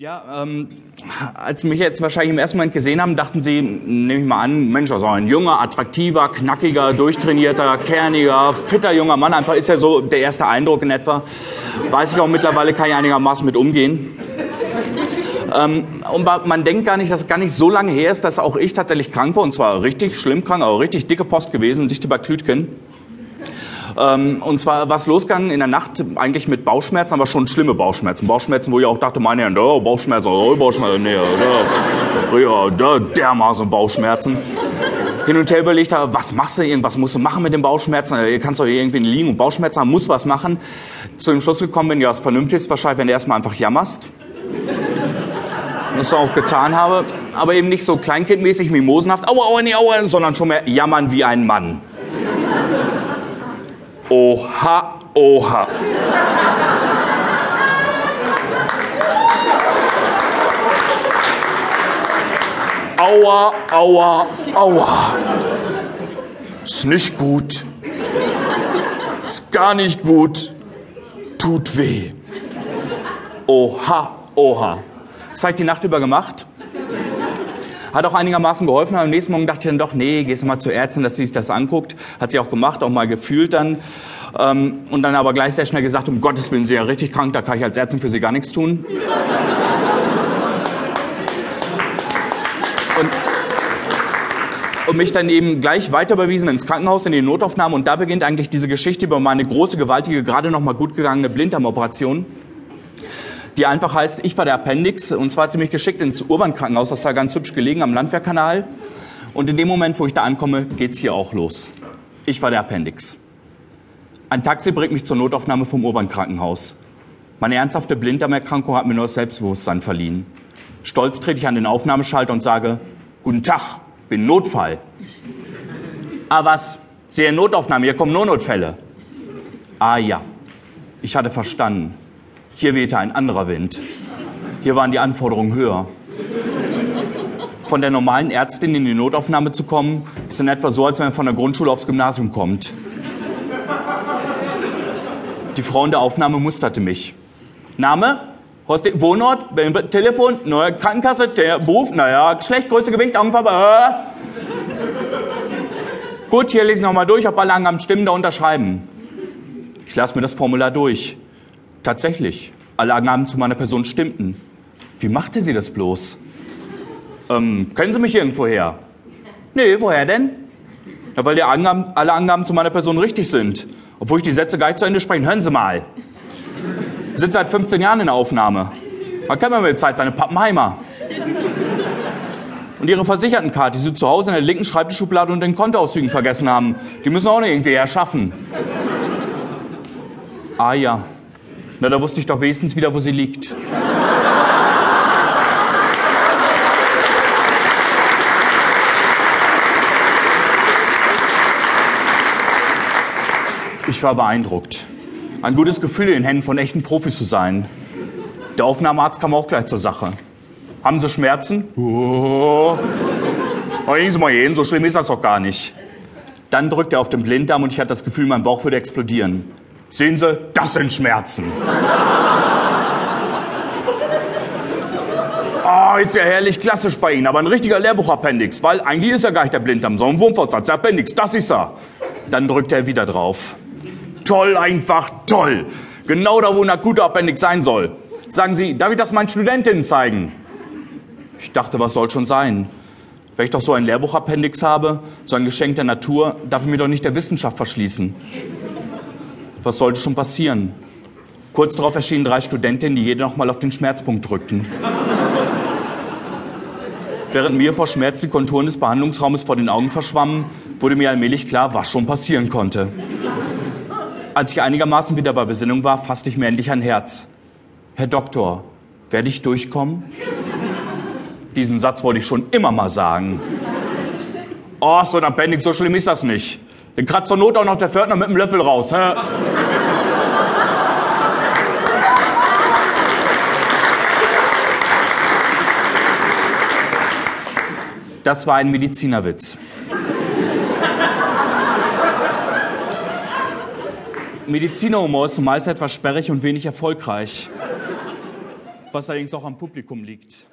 Ja, ähm, als Sie mich jetzt wahrscheinlich im ersten Moment gesehen haben, dachten Sie, nehme ich mal an, Mensch, also ein junger, attraktiver, knackiger, durchtrainierter, kerniger, fitter junger Mann. Einfach ist ja so der erste Eindruck in etwa. Weiß ich auch mittlerweile, kann ich einigermaßen mit umgehen. Ähm, und man denkt gar nicht, dass es gar nicht so lange her ist, dass auch ich tatsächlich krank war. Und zwar richtig schlimm krank, aber richtig dicke Post gewesen, dicht über Klütgen. Ähm, und zwar war es losgegangen in der Nacht eigentlich mit Bauchschmerzen, aber schon schlimme Bauchschmerzen. Bauchschmerzen, wo ich auch dachte, meine Herren, oh, Bauchschmerzen, oh, Bauchschmerzen, nee, da, ja, da, dermaßen Bauchschmerzen. Hin und her überlegt habe, was machst du, irgendwas musst du machen mit den Bauchschmerzen, du kannst doch irgendwie liegen und Bauchschmerzen haben, musst was machen. Zu dem Schluss gekommen bin, ja, das Vernünftigste ist wahrscheinlich, wenn du erstmal einfach jammerst. Das auch getan habe, aber eben nicht so kleinkindmäßig mimosenhaft, aua, aua, nee, aua, sondern schon mehr jammern wie ein Mann. Oha, oha. Aua, aua, aua. Ist nicht gut. Ist gar nicht gut. Tut weh. Oha, oha. Das habe ich die Nacht über gemacht. Hat auch einigermaßen geholfen. Aber am nächsten Morgen dachte ich dann doch, nee, gehst du mal zur Ärztin, dass sie sich das anguckt. Hat sie auch gemacht, auch mal gefühlt dann. Ähm, und dann aber gleich sehr schnell gesagt, um Gottes Willen, Sie ja richtig krank, da kann ich als Ärztin für Sie gar nichts tun. Und, und mich dann eben gleich weiter überwiesen ins Krankenhaus, in die Notaufnahme. Und da beginnt eigentlich diese Geschichte über meine große, gewaltige, gerade noch mal gut gegangene Blinddarmoperation die einfach heißt, ich war der Appendix und zwar ziemlich geschickt ins Urban-Krankenhaus, das war ganz hübsch gelegen am Landwehrkanal. Und in dem Moment, wo ich da ankomme, geht's hier auch los. Ich war der Appendix. Ein Taxi bringt mich zur Notaufnahme vom Urban-Krankenhaus. Meine ernsthafte Blinddarmerkrankung hat mir nur das Selbstbewusstsein verliehen. Stolz trete ich an den Aufnahmeschalter und sage, Guten Tag, bin Notfall. Ah was, Sehe Notaufnahme, hier kommen nur Notfälle. Ah ja, ich hatte verstanden. Hier wehte ein anderer Wind. Hier waren die Anforderungen höher. Von der normalen Ärztin in die Notaufnahme zu kommen, ist in etwa so, als wenn man von der Grundschule aufs Gymnasium kommt. Die Frau in der Aufnahme musterte mich. Name? Wohnort? Telefon? Neue Krankenkasse? Beruf? Naja, Geschlecht, Größe, Gewicht, Augenfarbe? Äh. Gut, hier lese ich nochmal durch, ob alle Angaben stimmen, da unterschreiben. Ich lasse mir das Formular durch. Tatsächlich, alle Angaben zu meiner Person stimmten. Wie machte sie das bloß? Ähm, kennen Sie mich irgendwo her? Nee, woher denn? Ja, weil die Angaben, alle Angaben zu meiner Person richtig sind. Obwohl ich die Sätze gar nicht zu Ende spreche. Hören Sie mal. Ich sitze seit 15 Jahren in der Aufnahme. Man kennt mir mit Zeit seine Pappenheimer. Und ihre Versichertenkarte, die sie zu Hause in der linken Schreibtischschublade und den Kontoauszügen vergessen haben, die müssen auch noch irgendwie erschaffen. Ah ja, na, da wusste ich doch wenigstens wieder, wo sie liegt. Ich war beeindruckt. Ein gutes Gefühl, in den Händen von echten Profis zu sein. Der Aufnahmearzt kam auch gleich zur Sache. Haben Sie Schmerzen? Oh. Aber gehen Sie mal hin, so schlimm ist das doch gar nicht. Dann drückt er auf den Blinddarm und ich hatte das Gefühl, mein Bauch würde explodieren. Sehen Sie, das sind Schmerzen. Oh, ist ja herrlich klassisch bei Ihnen, aber ein richtiger Lehrbuchappendix, weil eigentlich ist ja gar nicht der Blinddarm, sondern ein Wurmfortsatz. Der Appendix, das ist er. Dann drückt er wieder drauf. Toll, einfach toll. Genau da, wo ein akuter Appendix sein soll. Sagen Sie, darf ich das meinen Studentinnen zeigen? Ich dachte, was soll schon sein? Wenn ich doch so ein Lehrbuchappendix habe, so ein Geschenk der Natur, darf ich mir doch nicht der Wissenschaft verschließen. Was sollte schon passieren? Kurz darauf erschienen drei Studentinnen, die jede nochmal auf den Schmerzpunkt drückten. Während mir vor Schmerz die Konturen des Behandlungsraumes vor den Augen verschwammen, wurde mir allmählich klar, was schon passieren konnte. Als ich einigermaßen wieder bei Besinnung war, fasste ich mir endlich ein Herz. Herr Doktor, werde ich durchkommen? Diesen Satz wollte ich schon immer mal sagen. Oh, so Appendix, so schlimm ist das nicht. Kratzt zur Not auch noch der Pförtner mit dem Löffel raus. Hä? Das war ein Medizinerwitz. Medizinerhumor ist zumeist etwas sperrig und wenig erfolgreich. was allerdings auch am Publikum liegt.